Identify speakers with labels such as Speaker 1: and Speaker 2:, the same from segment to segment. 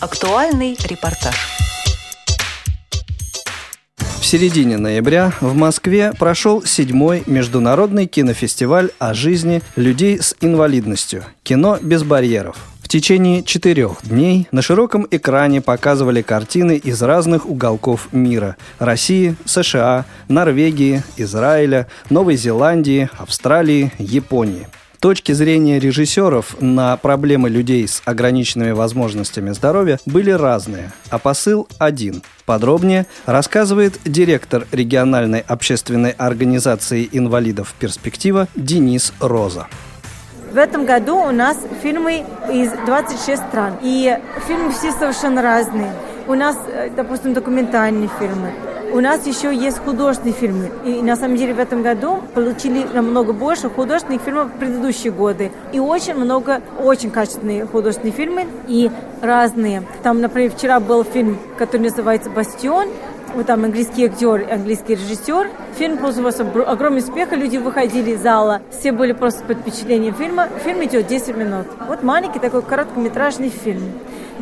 Speaker 1: Актуальный репортаж.
Speaker 2: В середине ноября в Москве прошел седьмой международный кинофестиваль о жизни людей с инвалидностью «Кино без барьеров». В течение четырех дней на широком экране показывали картины из разных уголков мира – России, США, Норвегии, Израиля, Новой Зеландии, Австралии, Японии. Точки зрения режиссеров на проблемы людей с ограниченными возможностями здоровья были разные, а посыл один. Подробнее рассказывает директор региональной общественной организации инвалидов «Перспектива» Денис Роза.
Speaker 3: В этом году у нас фильмы из 26 стран. И фильмы все совершенно разные. У нас, э, допустим, документальные фильмы. У нас еще есть художественные фильмы. И на самом деле в этом году получили намного больше художественных фильмов в предыдущие годы. И очень много, очень качественные художественные фильмы и разные. Там, например, вчера был фильм, который называется «Бастион», вот там английский актер, английский режиссер. Фильм пользовался огромным успехом, люди выходили из зала, все были просто под впечатлением фильма. Фильм идет 10 минут. Вот маленький такой короткометражный фильм.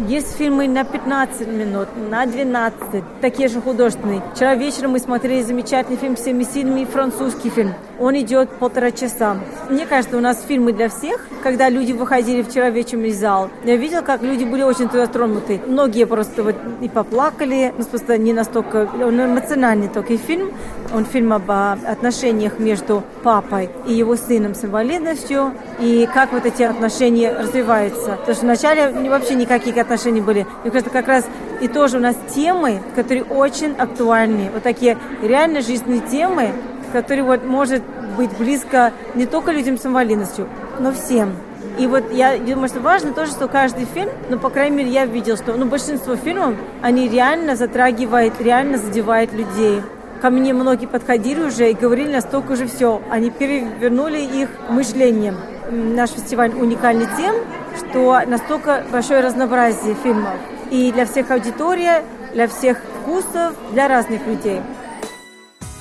Speaker 3: Есть фильмы на 15 минут, на 12, такие же художественные. Вчера вечером мы смотрели замечательный фильм «Всеми сильными» французский фильм. Он идет полтора часа. Мне кажется, у нас фильмы для всех. Когда люди выходили вчера вечером из зала, я видела, как люди были очень туда тронуты. Многие просто вот и поплакали, просто не настолько, он эмоциональный только фильм. Он фильм об отношениях между папой и его сыном с инвалидностью, и как вот эти отношения развиваются. Потому что вначале вообще никаких отношений были. Мне кажется, как раз и тоже у нас темы, которые очень актуальны. Вот такие реально жизненные темы, которые вот может быть близко не только людям с инвалидностью, но всем. И вот я думаю, что важно тоже, что каждый фильм, ну, по крайней мере, я видел, что ну, большинство фильмов, они реально затрагивают, реально задевают людей. Ко мне многие подходили уже и говорили настолько уже все. Они перевернули их мышление. Наш фестиваль уникальный тем, что настолько большое разнообразие фильмов. И для всех аудитория, для всех вкусов, для разных людей.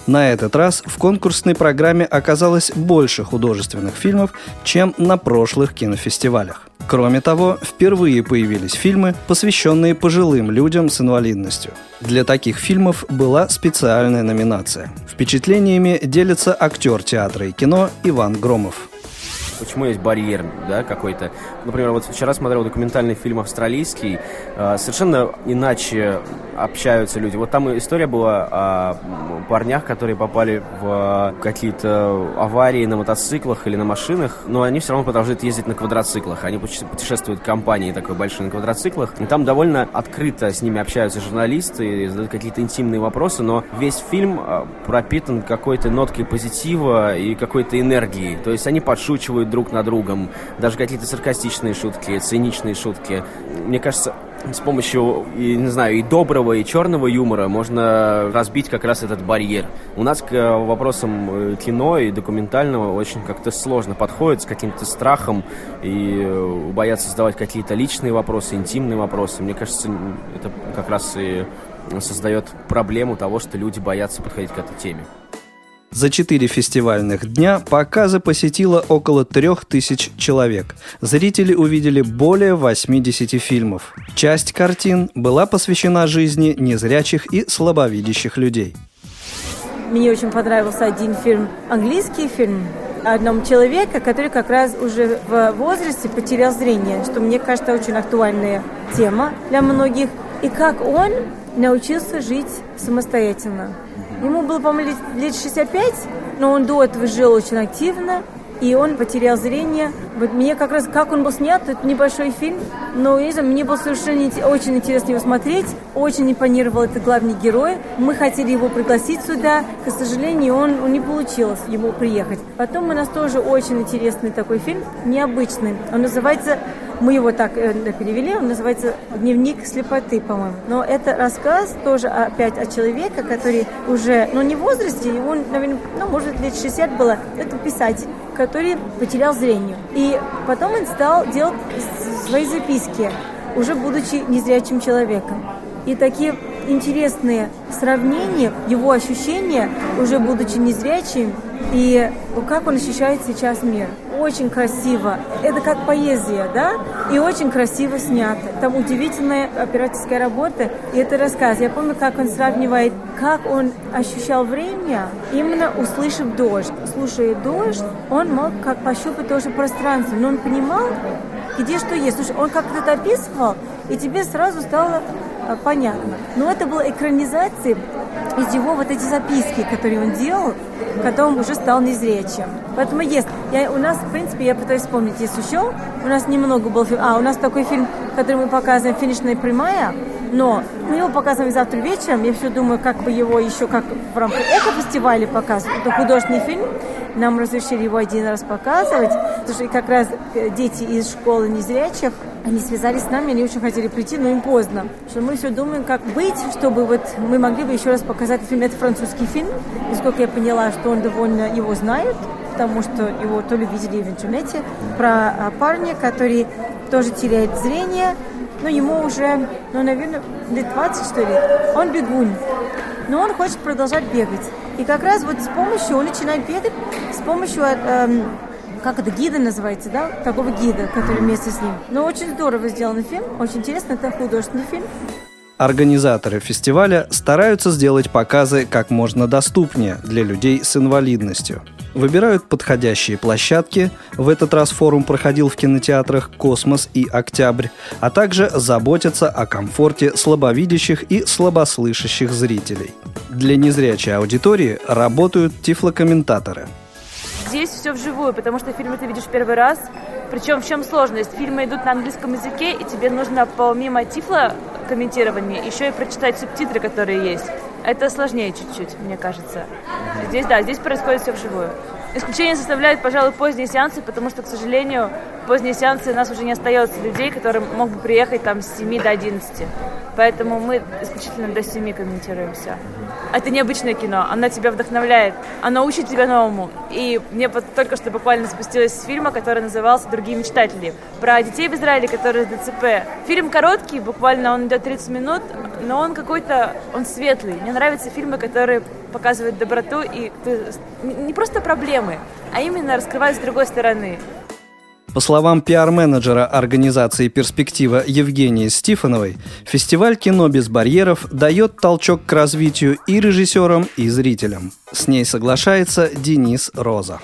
Speaker 2: На этот раз в конкурсной программе оказалось больше художественных фильмов, чем на прошлых кинофестивалях. Кроме того, впервые появились фильмы, посвященные пожилым людям с инвалидностью. Для таких фильмов была специальная номинация. Впечатлениями делится актер театра и кино Иван Громов
Speaker 4: почему есть барьер, да, какой-то. Например, вот вчера смотрел документальный фильм австралийский, э, совершенно иначе общаются люди. Вот там история была о парнях, которые попали в какие-то аварии на мотоциклах или на машинах, но они все равно продолжают ездить на квадроциклах. Они путешествуют в компании такой большой на квадроциклах, и там довольно открыто с ними общаются журналисты, задают какие-то интимные вопросы, но весь фильм э, пропитан какой-то ноткой позитива и какой-то энергии. То есть они подшучивают шутят друг над другом, даже какие-то саркастичные шутки, циничные шутки. Мне кажется, с помощью, и, не знаю, и доброго, и черного юмора можно разбить как раз этот барьер. У нас к вопросам э, кино и документального очень как-то сложно подходит с каким-то страхом и э, боятся задавать какие-то личные вопросы, интимные вопросы. Мне кажется, это как раз и создает проблему того, что люди боятся подходить к этой теме.
Speaker 2: За четыре фестивальных дня показы посетило около трех тысяч человек. Зрители увидели более 80 фильмов. Часть картин была посвящена жизни незрячих и слабовидящих людей.
Speaker 3: Мне очень понравился один фильм, английский фильм, о одном человеке, который как раз уже в возрасте потерял зрение, что мне кажется очень актуальная тема для многих. И как он научился жить самостоятельно. Ему было, по-моему, лет 65, но он до этого жил очень активно, и он потерял зрение. Вот мне как раз, как он был снят, это небольшой фильм, но не знаю, мне было совершенно очень интересно его смотреть, очень импонировал этот главный герой. Мы хотели его пригласить сюда, к сожалению, он, он не получилось ему приехать. Потом у нас тоже очень интересный такой фильм, необычный. Он называется мы его так э, перевели, он называется «Дневник слепоты», по-моему. Но это рассказ тоже опять о человеке, который уже, ну не в возрасте, он, наверное, ну может лет 60 было, это писатель, который потерял зрение. И потом он стал делать свои записки, уже будучи незрячим человеком. И такие интересные сравнения, его ощущения, уже будучи незрячим, и как он ощущает сейчас мир. Очень красиво. Это как поэзия, да? И очень красиво снято. Там удивительная операторская работа. И это рассказ. Я помню, как он сравнивает, как он ощущал время, именно услышав дождь. Слушая дождь, он мог как пощупать тоже пространство. Но он понимал, где что есть. Слушай, он как-то это описывал, и тебе сразу стало а, понятно. Но это была экранизация из его вот эти записки, которые он делал, когда он уже стал незрячим. Поэтому есть. Я, у нас, в принципе, я пытаюсь вспомнить, есть еще. У нас немного был фильм. А, у нас такой фильм, который мы показываем «Финишная прямая», но мы его показываем завтра вечером. Я все думаю, как бы его еще как в рамках эко-фестиваля показывать. Это художественный фильм. Нам разрешили его один раз показывать. Потому что как раз э, дети из школы незрячих, они связались с нами, они очень хотели прийти, но им поздно. Что мы все думаем, как быть, чтобы вот мы могли бы еще раз показать фильм. Это французский фильм. И сколько я поняла, что он довольно его знает, потому что его то ли видели в интернете, про а, парня, который тоже теряет зрение, но ему уже, ну, наверное, лет 20, что ли. Он бегун, но он хочет продолжать бегать. И как раз вот с помощью, он начинает бегать с помощью, эм, как это, гида называется, да? Такого гида, который вместе с ним. Но очень здорово сделанный фильм, очень интересно, это художественный фильм.
Speaker 2: Организаторы фестиваля стараются сделать показы как можно доступнее для людей с инвалидностью. Выбирают подходящие площадки, в этот раз форум проходил в кинотеатрах «Космос» и «Октябрь», а также заботятся о комфорте слабовидящих и слабослышащих зрителей. Для незрячей аудитории работают тифлокомментаторы.
Speaker 1: Здесь все вживую, потому что фильм ты видишь первый раз. Причем в чем сложность? Фильмы идут на английском языке, и тебе нужно помимо тифла комментирования еще и прочитать субтитры, которые есть. Это сложнее чуть-чуть, мне кажется. Здесь, да, здесь происходит все вживую. Исключение составляют, пожалуй, поздние сеансы, потому что, к сожалению, поздние сеансы у нас уже не остается людей, которые могут приехать там с 7 до 11. Поэтому мы исключительно до 7 комментируем все. Это необычное кино, оно тебя вдохновляет, оно учит тебя новому. И мне только что буквально спустилась с фильма, который назывался «Другие мечтатели», про детей в Израиле, которые с ДЦП. Фильм короткий, буквально он идет 30 минут, но он какой-то, он светлый. Мне нравятся фильмы, которые показывают доброту и не просто проблемы, а именно раскрывают с другой стороны.
Speaker 2: По словам пиар-менеджера организации «Перспектива» Евгении Стифановой, фестиваль «Кино без барьеров» дает толчок к развитию и режиссерам, и зрителям. С ней соглашается Денис Роза.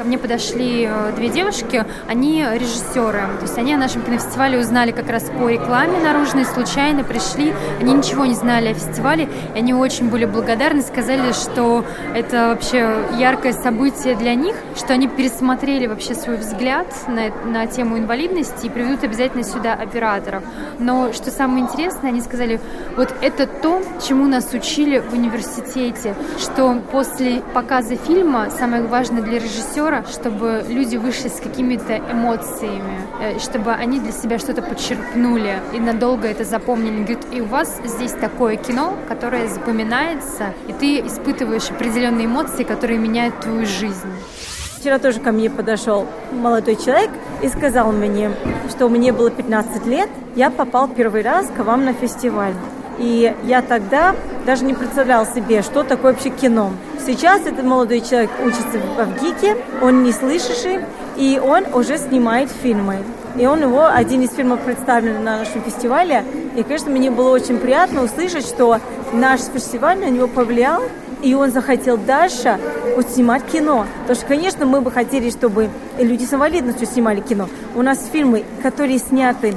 Speaker 5: Ко мне подошли э, две девушки, они режиссеры. То есть они о нашем кинофестивале узнали как раз по рекламе наружной, случайно пришли. Они ничего не знали о фестивале, и они очень были благодарны, сказали, что это вообще яркое событие для них, что они пересмотрели вообще свой взгляд на, на тему инвалидности и приведут обязательно сюда операторов. Но что самое интересное, они сказали, вот это то, чему нас учили в университете, что после показа фильма самое важное для режиссера режиссера, чтобы люди вышли с какими-то эмоциями, э, чтобы они для себя что-то подчеркнули и надолго это запомнили. Говорит, и у вас здесь такое кино, которое запоминается, и ты испытываешь определенные эмоции, которые меняют твою жизнь.
Speaker 3: Вчера тоже ко мне подошел молодой человек и сказал мне, что мне было 15 лет, я попал первый раз к вам на фестиваль. И я тогда даже не представлял себе, что такое вообще кино. Сейчас этот молодой человек учится в ГИКе, он не слышащий, и он уже снимает фильмы. И он его, один из фильмов представлен на нашем фестивале. И, конечно, мне было очень приятно услышать, что наш фестиваль на него повлиял, и он захотел дальше вот снимать кино. Потому что, конечно, мы бы хотели, чтобы люди с инвалидностью снимали кино. У нас фильмы, которые сняты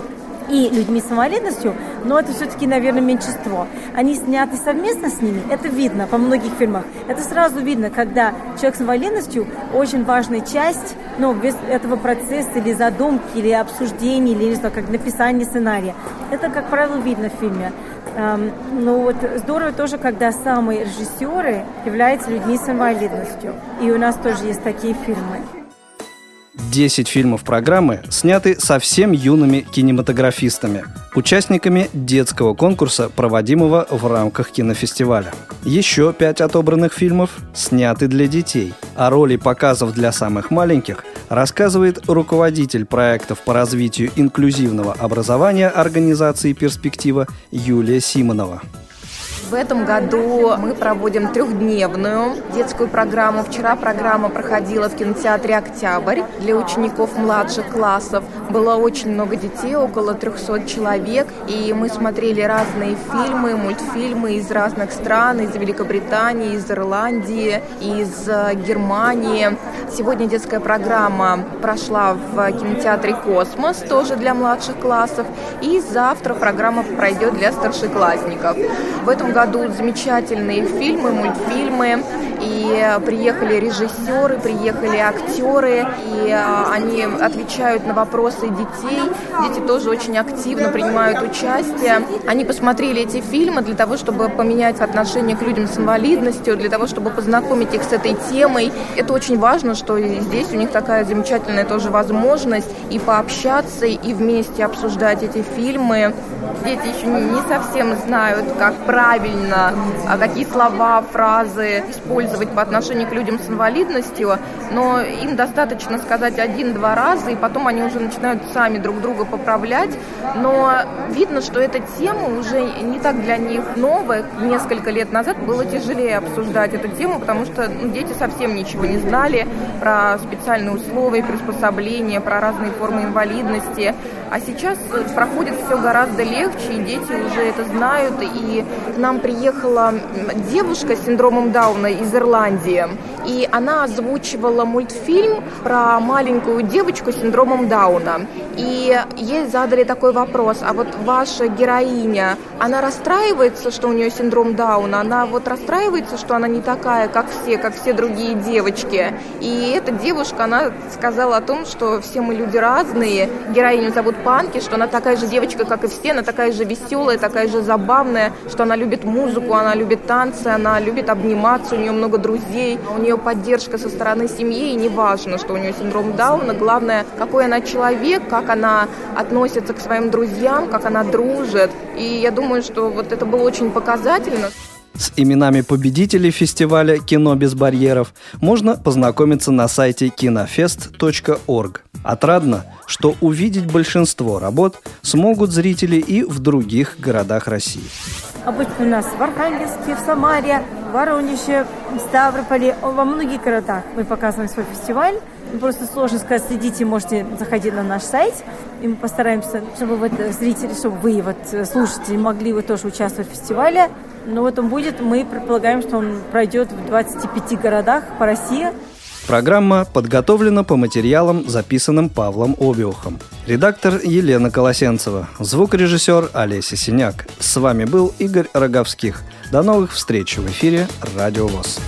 Speaker 3: и людьми с инвалидностью, но это все-таки, наверное, меньшинство. Они сняты совместно с ними, это видно по многих фильмах. Это сразу видно, когда человек с инвалидностью очень важная часть ну, без этого процесса или задумки, или обсуждения, или, не знаю, как написания сценария. Это, как правило, видно в фильме. Эм, ну вот здорово тоже, когда самые режиссеры являются людьми с инвалидностью. И у нас тоже есть такие фильмы.
Speaker 2: 10 фильмов программы сняты совсем юными кинематографистами, участниками детского конкурса, проводимого в рамках кинофестиваля. Еще 5 отобранных фильмов сняты для детей. О роли показов для самых маленьких рассказывает руководитель проектов по развитию инклюзивного образования организации «Перспектива» Юлия Симонова
Speaker 6: В этом году мы проводим трехдневную детскую программу. Вчера программа проходила в кинотеатре «Октябрь» для учеников младших классов. Было очень много детей, около 300 человек, и мы смотрели разные фильмы, мультфильмы из разных стран, из Великобритании, из Ирландии, из э, Германии. Сегодня детская программа прошла в кинотеатре «Космос», тоже для младших классов, и завтра программа пройдет для старшеклассников. В этом году замечательные фильмы, мультфильмы, и приехали режиссеры, приехали актеры, и а, они отвечают на вопросы детей. Дети тоже очень активно принимают участие. Они посмотрели эти фильмы для того, чтобы поменять отношение к людям с инвалидностью, для того, чтобы познакомить их с этой темой. Это очень важно, что здесь у них такая замечательная тоже возможность и пообщаться, и вместе обсуждать эти фильмы. Дети еще не совсем знают, как правильно, а какие слова, фразы использовать по отношению к людям с инвалидностью, но им достаточно сказать один-два раза, и потом они уже начинают сами друг друга поправлять. Но видно, что эта тема уже не так для них новая. Несколько лет назад было тяжелее обсуждать эту тему, потому что ну, дети совсем ничего не знали про специальные условия, приспособления, про разные формы инвалидности. А сейчас проходит все гораздо легче, и дети уже это знают. И к нам приехала девушка с синдромом Дауна из Ирландии. И она озвучивала мультфильм про маленькую девочку с синдромом Дауна. И ей задали такой вопрос, а вот ваша героиня, она расстраивается, что у нее синдром Дауна? Она вот расстраивается, что она не такая, как все, как все другие девочки? И эта девушка, она сказала о том, что все мы люди разные. Героиню зовут Панки, что она такая же девочка, как и все, она такая же веселая, такая же забавная, что она любит музыку, она любит танцы, она любит обниматься, у нее много друзей, у нее поддержка со стороны семьи, и не важно, что у нее синдром Дауна, главное, какой она человек, как она относится к своим друзьям, как она дружит. И я думаю, что вот это было очень показательно.
Speaker 2: С именами победителей фестиваля «Кино без барьеров» можно познакомиться на сайте кинофест.орг. Отрадно, что увидеть большинство работ смогут зрители и в других городах России.
Speaker 3: Обычно у нас в Архангельске, в Самаре, в Воронеже, в Ставрополе, во многих городах мы показываем свой фестиваль. Просто сложно сказать, следите, можете заходить на наш сайт, и мы постараемся, чтобы вот зрители, чтобы вы, вот слушатели, могли вы тоже участвовать в фестивале. Но вот он будет, мы предполагаем, что он пройдет в 25 городах по России.
Speaker 2: Программа подготовлена по материалам, записанным Павлом Обиухом. Редактор Елена Колосенцева. Звукорежиссер Олеся Синяк. С вами был Игорь Роговских. До новых встреч в эфире «Радио ВОЗ».